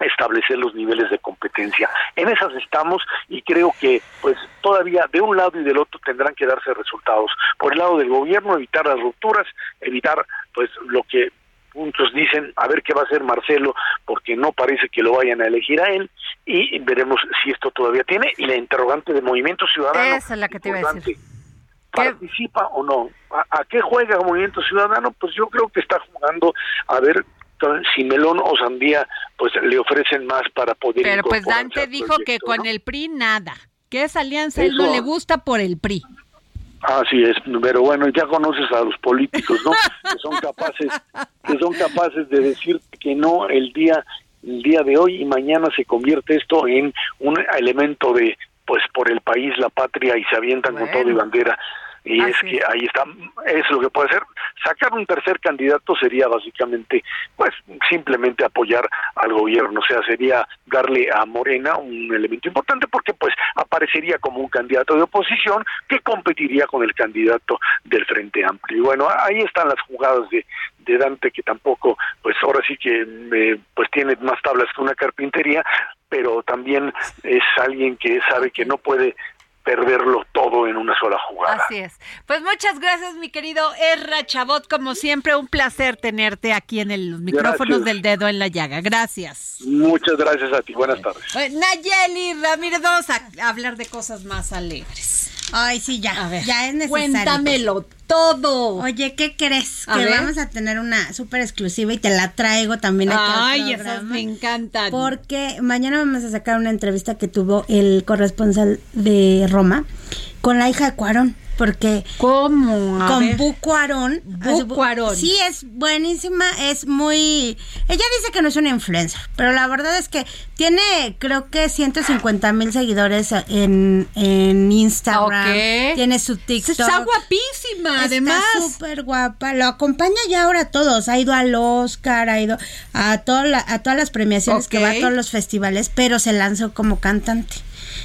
establecer los niveles de competencia. En esas estamos y creo que pues todavía de un lado y del otro tendrán que darse resultados. Por el lado del gobierno evitar las rupturas, evitar pues lo que muchos dicen a ver qué va a hacer Marcelo porque no parece que lo vayan a elegir a él y veremos si esto todavía tiene y la interrogante de Movimiento Ciudadano Esa es la que te iba a decir. participa o no ¿A, qué juega Movimiento Ciudadano pues yo creo que está jugando a ver si melón o sandía pues le ofrecen más para poder pero pues Dante dijo que con el PRI nada que esa alianza él no le gusta por el PRI Así es, pero bueno, ya conoces a los políticos, ¿no? que son capaces, que son capaces de decir que no el día, el día de hoy y mañana se convierte esto en un elemento de, pues por el país, la patria y se avientan con todo y bandera y es que ahí está, es lo que puede hacer. Sacar un tercer candidato sería básicamente, pues simplemente apoyar al gobierno, o sea, sería darle a Morena un elemento importante porque pues aparecería como un candidato de oposición que competiría con el candidato del Frente Amplio. Y bueno, ahí están las jugadas de, de Dante que tampoco, pues ahora sí que eh, pues tiene más tablas que una carpintería, pero también es alguien que sabe que no puede perderlo todo en una sola jugada. Así es. Pues muchas gracias, mi querido Erra Chabot. Como siempre, un placer tenerte aquí en el, los micrófonos del dedo en la llaga. Gracias. Muchas gracias a ti. Buenas tardes. Nayeli Ramírez, vamos a hablar de cosas más alegres. Ay, sí, ya. A ver, ya es necesario. Cuéntamelo todo. Oye, ¿qué crees? A que ver. vamos a tener una súper exclusiva y te la traigo también aquí al Ay, esas me encantan. Porque mañana vamos a sacar una entrevista que tuvo el corresponsal de Roma con la hija de Cuarón. Porque ¿Cómo? A con ver. Bu Cuarón. Bu Cuarón. Sí, es buenísima, es muy... Ella dice que no es una influencer, pero la verdad es que tiene creo que 150 mil seguidores en, en Instagram. Ok. Tiene su TikTok. Está guapísima, Está además. súper guapa. Lo acompaña ya ahora a todos. Ha ido al Oscar, ha ido a, toda la- a todas las premiaciones que va a todos los festivales, pero se lanzó como cantante.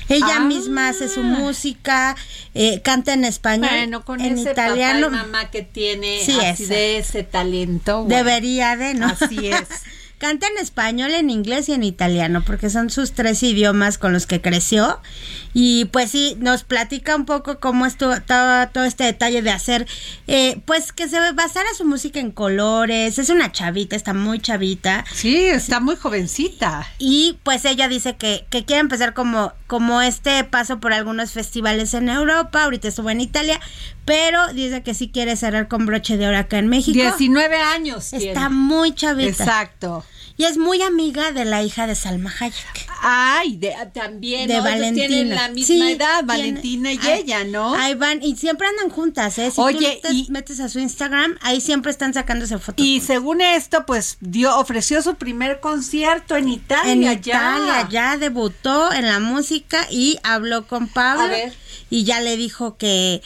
Ella Ah. misma hace su música, eh, canta en español, Bueno, con en ese italiano. papá y mamá que tiene Sí, así ese. de ese talento. bueno. Debería de, ¿no? Así es. Canta en español, en inglés y en italiano, porque son sus tres idiomas con los que creció. Y pues sí, nos platica un poco cómo estuvo todo, todo este detalle de hacer, eh, pues que se basara su música en colores. Es una chavita, está muy chavita. Sí, está muy jovencita. Y pues ella dice que, que quiere empezar como, como este paso por algunos festivales en Europa. Ahorita estuvo en Italia, pero dice que sí quiere cerrar con broche de oro acá en México. 19 años. Está tiene. muy chavita. Exacto. Y es muy amiga de la hija de Salma Hayek. Ay, de, también. De Valentina. Tienen la misma Sí, edad, tiene- Valentina y ella, ¿no? Ahí van, y siempre andan juntas, ¿eh? Si Oye, tú te metes a su Instagram, ahí siempre están sacándose fotos. Y según esto, pues dio, ofreció su primer concierto en Italia. en ya. Italia ya debutó en la música y habló con Pablo A ver. y ya le dijo que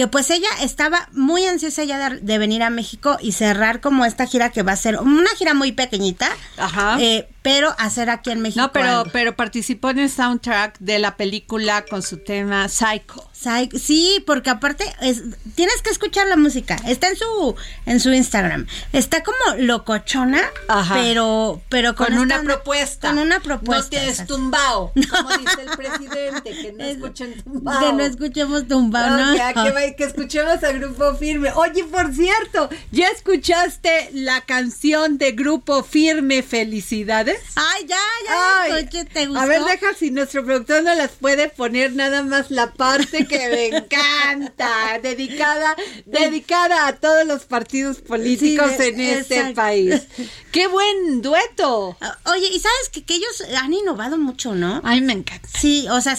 que pues ella estaba muy ansiosa ya de, de venir a México y cerrar como esta gira que va a ser una gira muy pequeñita, Ajá. eh, pero hacer aquí en México. No, pero, algo. pero participó en el soundtrack de la película con su tema Psycho. Sí, porque aparte es, tienes que escuchar la música. Está en su en su Instagram. Está como locochona, Ajá. pero pero con, Con esta una propuesta. Con una propuesta. No tienes tumbao, como dice el presidente, que no escuchen tumbao. Que no escuchemos tumbao, ¿no? No, ya, que, que escuchemos a Grupo Firme. Oye, por cierto, ¿ya escuchaste la canción de Grupo Firme Felicidades? Ay, ya, ya Ay, escuché, ¿te gustó? A ver, deja si nuestro productor no las puede poner nada más la parte que me encanta, dedicada, dedicada a todos los partidos políticos Sí, en este país. ¡Qué buen dueto! Oye, y sabes que, que ellos han innovado mucho, ¿no? Ay, me encanta. Sí, o sea,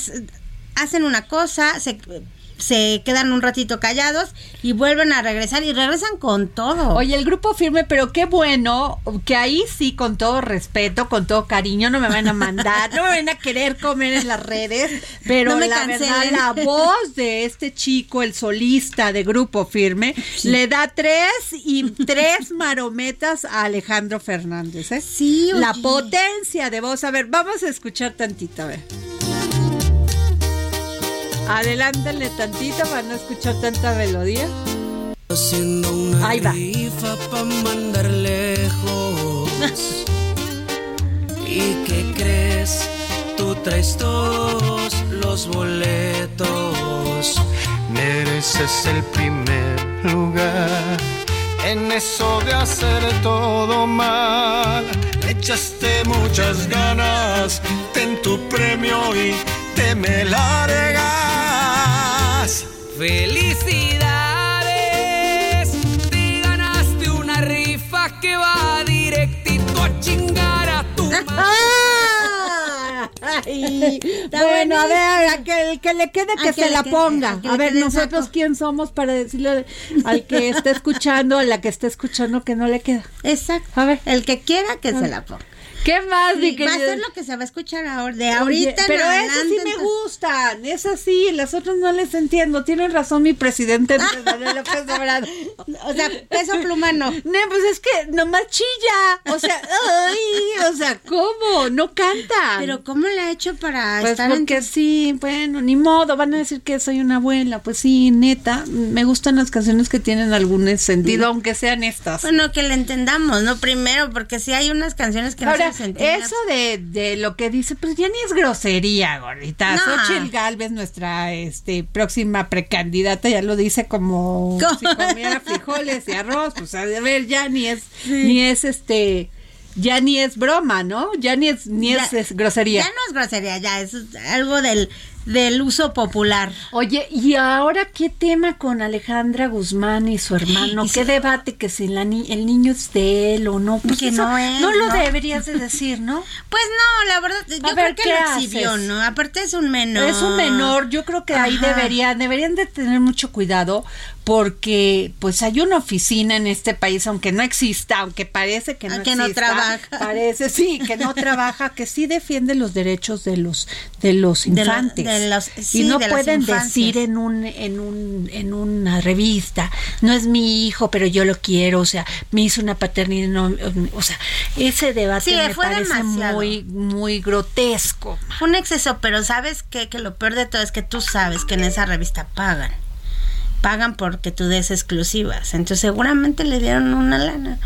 hacen una cosa, se, se quedan un ratito callados y vuelven a regresar y regresan con todo. Oye, el grupo firme, pero qué bueno que ahí sí, con todo respeto, con todo cariño, no me van a mandar, no me van a querer comer en las redes, pero No me la cancelen. verdad, la voz de este chico, el solista de grupo firme, le da tres y tres marometas a Alejandro Fernández, ¿eh? Sí, La oye. potencia de voz. A ver, vamos a escuchar tantito, a ver. Adelántale tantito para no escuchar tanta melodía. Haciendo una Ahí va. rifa pa' mandar lejos. ¿Y qué crees? Tú traes todos los boletos. Mereces el primer lugar. En eso de hacer todo mal, echaste muchas ganas. Ten tu premio y te me largas. Felicidades, te ganaste una rifa que va directito a chingar a tu Ay, bueno, a ver, a que, el que le quede que se la quede, ponga. a ver, nosotros saco. quién somos para decirle al que está escuchando, a la que está escuchando que no le queda. Exacto. A ver, El que quiera que A se ver. la ponga. ¿Qué más, mi Sí, va a ser lo que se va a escuchar ahora, de Oye, ahorita en pero esas sí me gustan, esas sí, las otras no les entiendo. Tienen razón mi presidente López Obrador. O sea, peso pluma no. No, pues es que nomás chilla. O sea, ay, o sea, ¿cómo? No canta. Pero ¿cómo le ha hecho para Pues estar en porque sí, bueno, ni modo, van a decir que soy una abuela. Pues sí, neta, me gustan las canciones que tienen algún sentido, aunque sean estas. Bueno, que le entendamos, ¿no? Primero, porque sí hay unas canciones que Ahora, no. Eso de, de lo que dice, pues ya ni es grosería, gordita. No. Xochitl Galvez, nuestra este, próxima precandidata, ya lo dice como ¿Cómo? si comiera frijoles y arroz. Pues a ver, ya ni es, ni es este, ya ni es broma, ¿no? Ya ni es, ni es grosería. Ya no es grosería, ya es algo del del uso popular. Oye, ¿y ahora qué tema con Alejandra Guzmán y su hermano? Y ¿Qué se- debate que si la ni- el niño es de él o no? Pues Que eso no es, No lo ¿no? deberías de decir, ¿no? Pues no, la verdad, yo ver, creo que ¿qué lo exhibió, haces? ¿no? Aparte es un menor. Es un menor, yo creo que ahí Ajá. debería, deberían de tener mucho cuidado porque pues hay una oficina en este país, aunque no exista, aunque parece que no Ah, que no trabaja. parece sí, que no trabaja, que sí defiende los derechos de los de los De lo- infantes. de los- sí, y no de pueden decir en un en un en una revista, no es mi hijo, pero yo lo quiero, o sea, me hizo una paternidad, no, o sea, ese debate Sí, me fue parece demasiado. muy muy grotesco. Fue un exceso, pero ¿sabes qué? Que lo peor de todo es que tú sabes que en esa revista pagan. Pagan porque tú des exclusivas. Entonces seguramente le dieron una lana.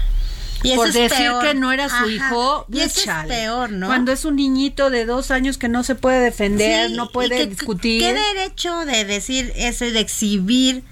Y eso por es decir peor. que no era su Ajá. hijo, Y eso es peor, ¿no? Cuando es un niñito de dos años que no se puede defender, Sí, no puede que- discutir. ¿Qué derecho de decir eso y de exhibir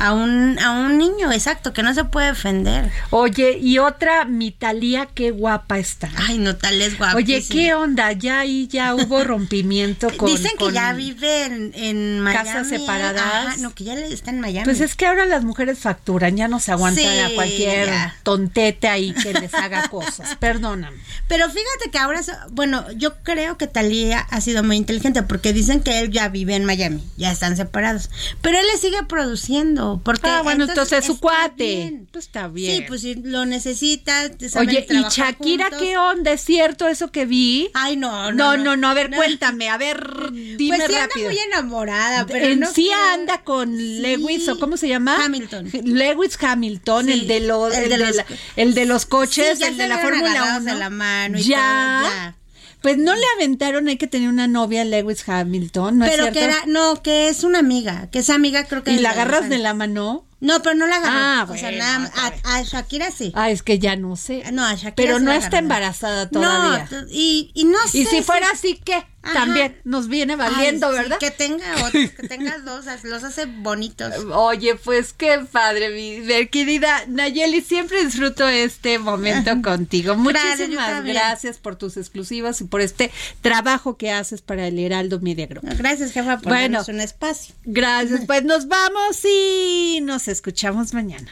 a un, a un niño? Exacto, que no se puede defender. Oye, y otra, mi Talía, qué guapa está. Ay, no, tal es guapísima. Oye, ¿qué onda? Ya ahí ya hubo rompimiento con. Dicen que con- ya vive en, en Miami. Casas separadas. Ajá, no, que ya está en Miami. Pues es que ahora las mujeres facturan, ya no se aguantan Sí, a cualquier ya. tontete ahí que les haga cosas. Perdóname. Pero fíjate que ahora, bueno, yo creo que Talía ha sido muy inteligente porque dicen que él ya vive en Miami, ya están separados. Pero él le sigue produciendo, porque Ah, bueno, entonces es su cuate. bien. Pues está bien. Sí, pues si lo necesita. saben Oye, ¿y Shakira juntos. qué onda? ¿Es cierto eso que vi? Ay, no, No, no, no, no, a ver, no. cuéntame, a ver, dime pues sí rápido. anda muy enamorada, pero en no sí anda con Lewis o cómo se llama Hamilton. Lewis Hamilton Sí, el de los el el de los- la- el de los coches el de la Fórmula agarrados 1 de la mano y ya todo, ya. Pues no le aventaron hay que tener una novia Lewis Hamilton no pero es que era, no, que es una amiga, que esa amiga creo que y la agarras de la mano No, pero no la agarró. Ah, o sea, bueno, nada, a, a Shakira sí. ah es que ya no sé. No, a Shakira pero sí no la está embarazada todavía. No, y, y no sé. y si fuera así que Ajá. también nos viene valiendo Ay, sí, verdad Que tenga otros, que tenga dos, los hace bonitos. Oye, pues qué padre, mi mi querida Nayeli. Siempre disfruto este momento contigo. Gracias, Muchísimas también. gracias por tus exclusivas y por este trabajo que haces para el Heraldo Media Group. Gracias, jefa, por Bueno. darnos un espacio. Gracias, pues nos vamos y nos escuchamos mañana.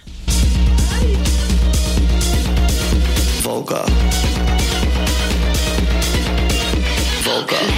Vulgar. Vulgar.